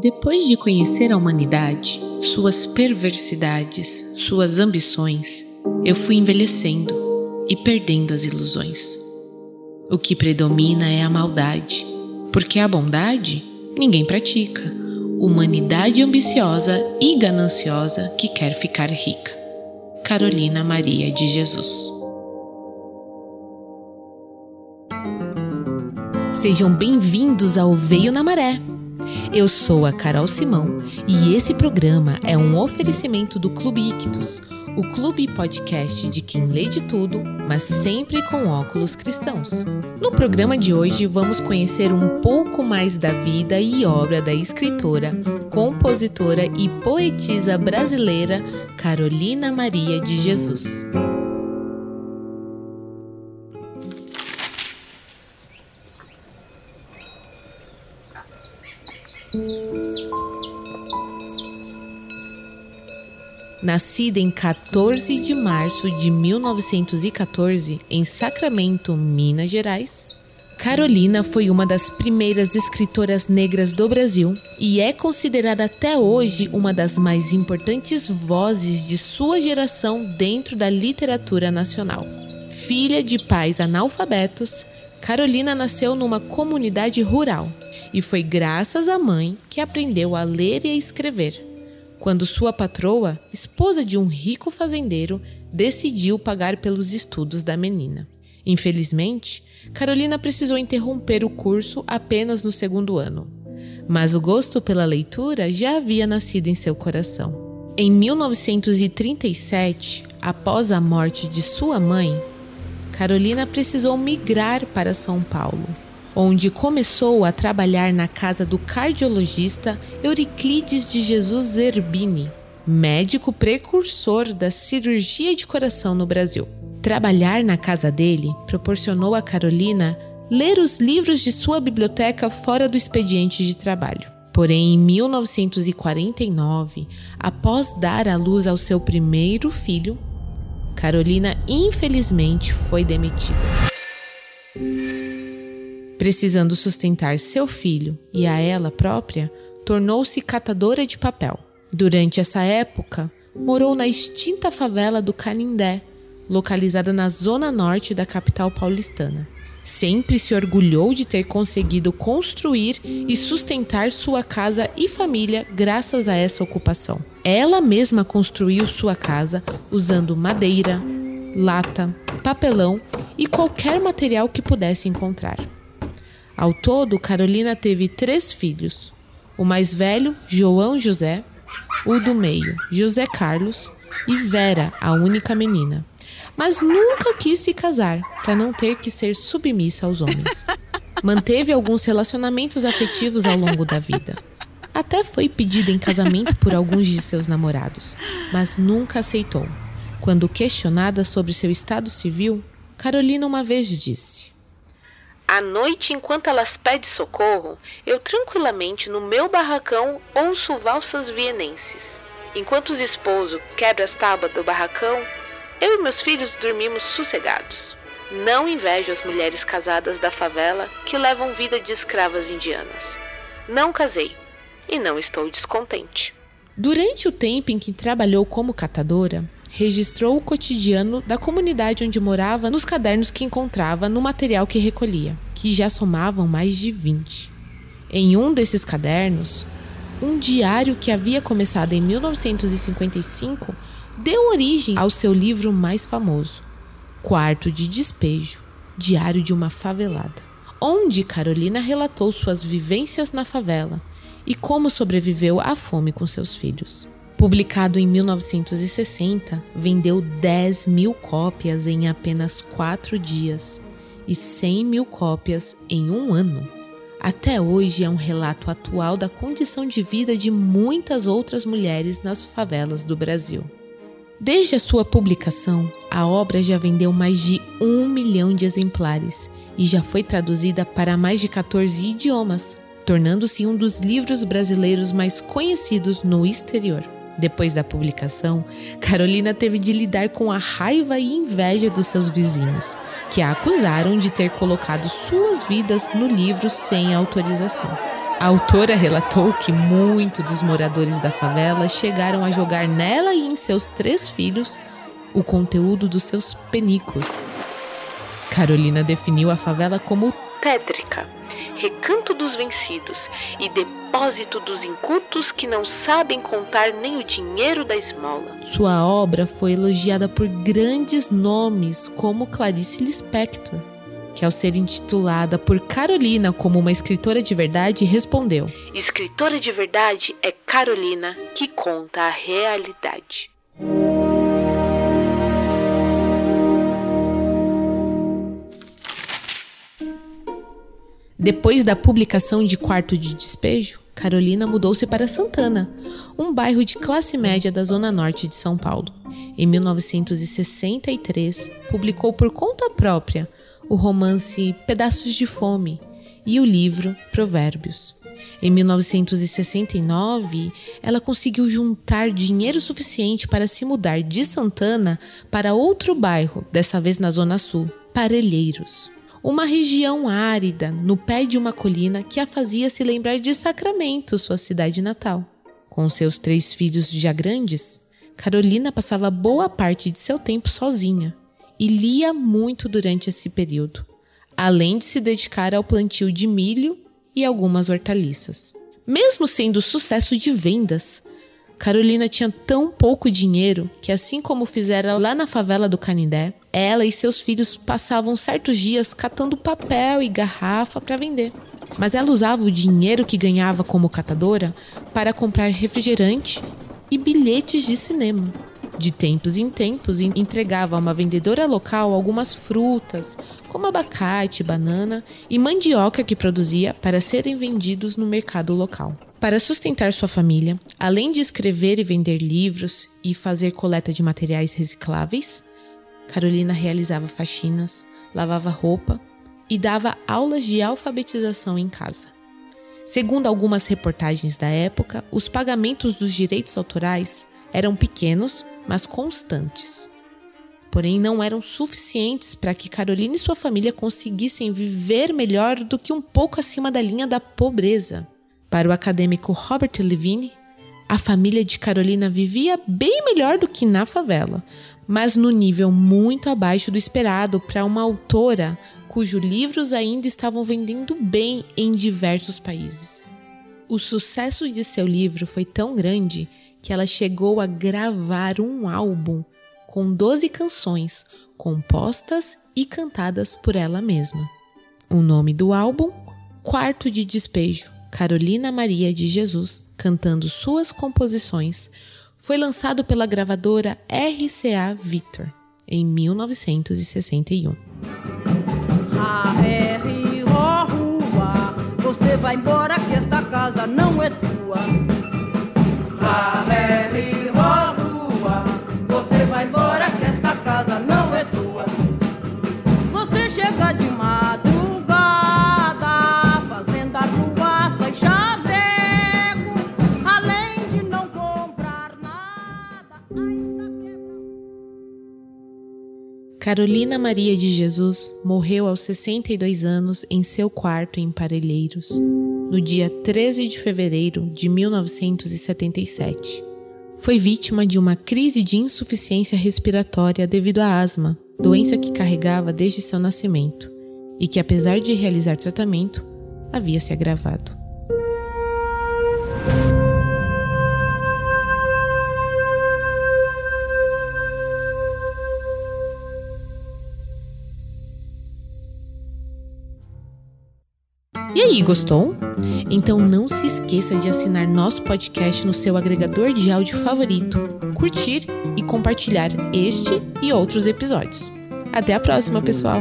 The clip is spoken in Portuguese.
Depois de conhecer a humanidade, suas perversidades, suas ambições, eu fui envelhecendo e perdendo as ilusões. O que predomina é a maldade, porque a bondade ninguém pratica. Humanidade ambiciosa e gananciosa que quer ficar rica. Carolina Maria de Jesus. Sejam bem-vindos ao Veio na Maré. Eu sou a Carol Simão e esse programa é um oferecimento do Clube Ictus, o clube podcast de quem lê de tudo, mas sempre com óculos cristãos. No programa de hoje, vamos conhecer um pouco mais da vida e obra da escritora, compositora e poetisa brasileira Carolina Maria de Jesus. Nascida em 14 de março de 1914 em Sacramento, Minas Gerais, Carolina foi uma das primeiras escritoras negras do Brasil e é considerada até hoje uma das mais importantes vozes de sua geração dentro da literatura nacional. Filha de pais analfabetos, Carolina nasceu numa comunidade rural e foi graças à mãe que aprendeu a ler e a escrever quando sua patroa, esposa de um rico fazendeiro, decidiu pagar pelos estudos da menina. Infelizmente, Carolina precisou interromper o curso apenas no segundo ano, mas o gosto pela leitura já havia nascido em seu coração. Em 1937, após a morte de sua mãe, Carolina precisou migrar para São Paulo onde começou a trabalhar na casa do cardiologista Euriclides de Jesus Zerbini, médico precursor da cirurgia de coração no Brasil. Trabalhar na casa dele proporcionou a Carolina ler os livros de sua biblioteca fora do expediente de trabalho. Porém, em 1949, após dar à luz ao seu primeiro filho, Carolina infelizmente foi demitida. Precisando sustentar seu filho e a ela própria, tornou-se catadora de papel. Durante essa época, morou na extinta favela do Canindé, localizada na zona norte da capital paulistana. Sempre se orgulhou de ter conseguido construir e sustentar sua casa e família graças a essa ocupação. Ela mesma construiu sua casa usando madeira, lata, papelão e qualquer material que pudesse encontrar. Ao todo, Carolina teve três filhos: o mais velho, João José, o do meio, José Carlos e Vera, a única menina. Mas nunca quis se casar para não ter que ser submissa aos homens. Manteve alguns relacionamentos afetivos ao longo da vida. Até foi pedida em casamento por alguns de seus namorados, mas nunca aceitou. Quando questionada sobre seu estado civil, Carolina uma vez disse: à noite, enquanto elas pedem socorro, eu tranquilamente no meu barracão ouço valsas vienenses. Enquanto os esposos quebram as tábuas do barracão, eu e meus filhos dormimos sossegados. Não invejo as mulheres casadas da favela que levam vida de escravas indianas. Não casei e não estou descontente. Durante o tempo em que trabalhou como catadora, registrou o cotidiano da comunidade onde morava nos cadernos que encontrava no material que recolhia, que já somavam mais de 20. Em um desses cadernos, um diário que havia começado em 1955 deu origem ao seu livro mais famoso, Quarto de Despejo Diário de uma Favelada, onde Carolina relatou suas vivências na favela e como sobreviveu à fome com seus filhos. Publicado em 1960, vendeu 10 mil cópias em apenas quatro dias e 100 mil cópias em um ano. Até hoje é um relato atual da condição de vida de muitas outras mulheres nas favelas do Brasil. Desde a sua publicação, a obra já vendeu mais de um milhão de exemplares e já foi traduzida para mais de 14 idiomas, tornando-se um dos livros brasileiros mais conhecidos no exterior. Depois da publicação, Carolina teve de lidar com a raiva e inveja dos seus vizinhos, que a acusaram de ter colocado suas vidas no livro sem autorização. A autora relatou que muitos dos moradores da favela chegaram a jogar nela e em seus três filhos o conteúdo dos seus penicos. Carolina definiu a favela como tétrica, recanto dos vencidos e dos incultos que não sabem contar nem o dinheiro da esmola. Sua obra foi elogiada por grandes nomes como Clarice Lispector que ao ser intitulada por Carolina como uma escritora de verdade, respondeu: Escritora de verdade é Carolina que conta a realidade. Depois da publicação de Quarto de Despejo, Carolina mudou-se para Santana, um bairro de classe média da zona norte de São Paulo. Em 1963, publicou por conta própria o romance Pedaços de Fome e o livro Provérbios. Em 1969, ela conseguiu juntar dinheiro suficiente para se mudar de Santana para outro bairro, dessa vez na Zona Sul, Parelheiros. Uma região árida, no pé de uma colina que a fazia se lembrar de Sacramento, sua cidade natal. Com seus três filhos já grandes, Carolina passava boa parte de seu tempo sozinha e lia muito durante esse período, além de se dedicar ao plantio de milho e algumas hortaliças. Mesmo sendo sucesso de vendas, Carolina tinha tão pouco dinheiro que, assim como fizera lá na favela do Canindé, ela e seus filhos passavam certos dias catando papel e garrafa para vender. Mas ela usava o dinheiro que ganhava como catadora para comprar refrigerante e bilhetes de cinema. De tempos em tempos, entregava a uma vendedora local algumas frutas, como abacate, banana e mandioca que produzia para serem vendidos no mercado local. Para sustentar sua família, além de escrever e vender livros e fazer coleta de materiais recicláveis, Carolina realizava faxinas, lavava roupa e dava aulas de alfabetização em casa. Segundo algumas reportagens da época, os pagamentos dos direitos autorais eram pequenos, mas constantes. Porém, não eram suficientes para que Carolina e sua família conseguissem viver melhor do que um pouco acima da linha da pobreza. Para o acadêmico Robert Levine, a família de Carolina vivia bem melhor do que na favela, mas no nível muito abaixo do esperado para uma autora cujos livros ainda estavam vendendo bem em diversos países. O sucesso de seu livro foi tão grande que ela chegou a gravar um álbum com 12 canções compostas e cantadas por ela mesma. O nome do álbum? Quarto de Despejo, Carolina Maria de Jesus cantando suas composições, foi lançado pela gravadora RCA Victor em 1961. você vai embora que esta casa não é tua. Carolina Maria de Jesus morreu aos 62 anos em seu quarto em Parelheiros, no dia 13 de fevereiro de 1977. Foi vítima de uma crise de insuficiência respiratória devido à asma, doença que carregava desde seu nascimento e que, apesar de realizar tratamento, havia se agravado. E aí, gostou? Então não se esqueça de assinar nosso podcast no seu agregador de áudio favorito, curtir e compartilhar este e outros episódios. Até a próxima, pessoal!